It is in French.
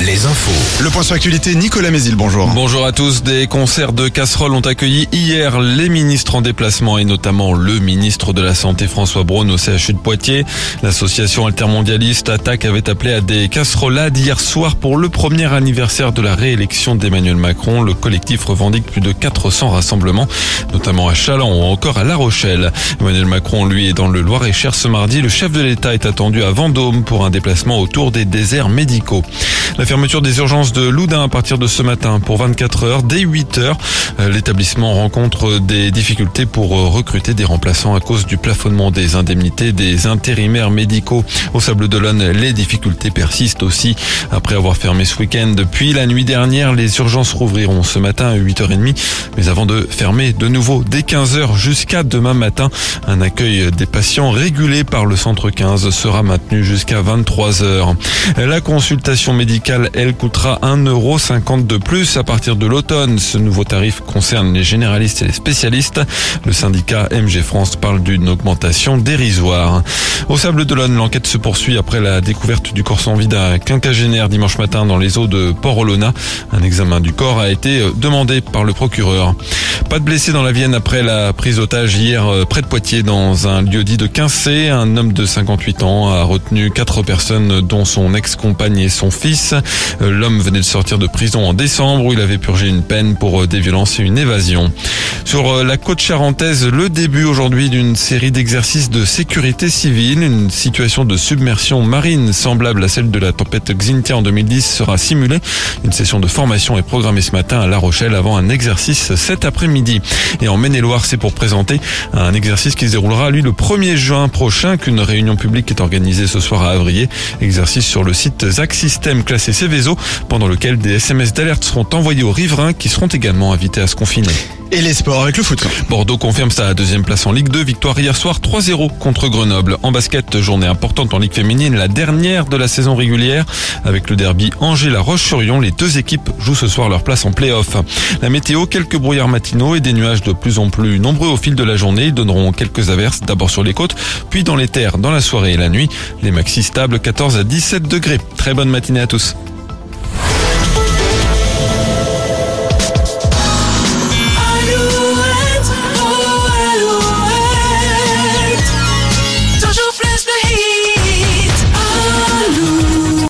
les infos. Le point sur l'actualité, Nicolas Mézil, bonjour. Bonjour à tous. Des concerts de casseroles ont accueilli hier les ministres en déplacement et notamment le ministre de la Santé François Braun au CHU de Poitiers. L'association altermondialiste Attaque avait appelé à des casserolades hier soir pour le premier anniversaire de la réélection d'Emmanuel Macron. Le collectif revendique plus de 400 rassemblements, notamment à Chaland ou encore à La Rochelle. Emmanuel Macron, lui, est dans le Loir-et-Cher ce mardi. Le chef de l'État est attendu à Vendôme pour un déplacement autour des déserts médicaux. La fermeture des urgences de Loudun à partir de ce matin pour 24 heures. Dès 8 heures, euh, l'établissement rencontre des difficultés pour euh, recruter des remplaçants à cause du plafonnement des indemnités des intérimaires médicaux. Au Sable d'Olonne, les difficultés persistent aussi. Après avoir fermé ce week-end, depuis la nuit dernière, les urgences rouvriront ce matin à 8h30, mais avant de fermer de nouveau dès 15h jusqu'à demain matin. Un accueil des patients régulé par le centre 15 sera maintenu jusqu'à 23h. La consultation médicale, elle, coûtera 1,50€ de plus à partir de l'automne. Ce nouveau tarif concerne les généralistes et les spécialistes. Le syndicat MG France parle d'une augmentation dérisoire. Au Sable d'Olonne, l'enquête se poursuit après la découverte du corps sans vie d'un quinquagénaire dimanche matin dans les eaux de Port-Olona. Un examen du corps a été demandé par le procureur. Pas de blessés dans la Vienne après la prise d'otage hier euh, près de Poitiers dans un lieu dit de Quincé. Un homme de 58 ans a retenu quatre personnes dont son ex-compagne et son fils. Euh, l'homme venait de sortir de prison en décembre où il avait purgé une peine pour euh, des violences et une évasion. Sur la côte charentaise, le début aujourd'hui d'une série d'exercices de sécurité civile. Une situation de submersion marine semblable à celle de la tempête Xintia en 2010 sera simulée. Une session de formation est programmée ce matin à La Rochelle avant un exercice cet après-midi. Et en Maine-et-Loire, c'est pour présenter un exercice qui se déroulera, lui, le 1er juin prochain, qu'une réunion publique est organisée ce soir à Avrier. Exercice sur le site ZAC System classé Céveso, pendant lequel des SMS d'alerte seront envoyés aux riverains qui seront également invités à se confiner. Et les sports avec le foot. Bordeaux confirme sa deuxième place en Ligue 2. Victoire hier soir 3-0 contre Grenoble. En basket, journée importante en Ligue féminine, la dernière de la saison régulière. Avec le derby Angers-La Roche-sur-Yon, les deux équipes jouent ce soir leur place en play-off. La météo, quelques brouillards matinaux et des nuages de plus en plus nombreux au fil de la journée. Donneront quelques averses d'abord sur les côtes, puis dans les terres dans la soirée et la nuit. Les maxi stables 14 à 17 degrés. Très bonne matinée à tous.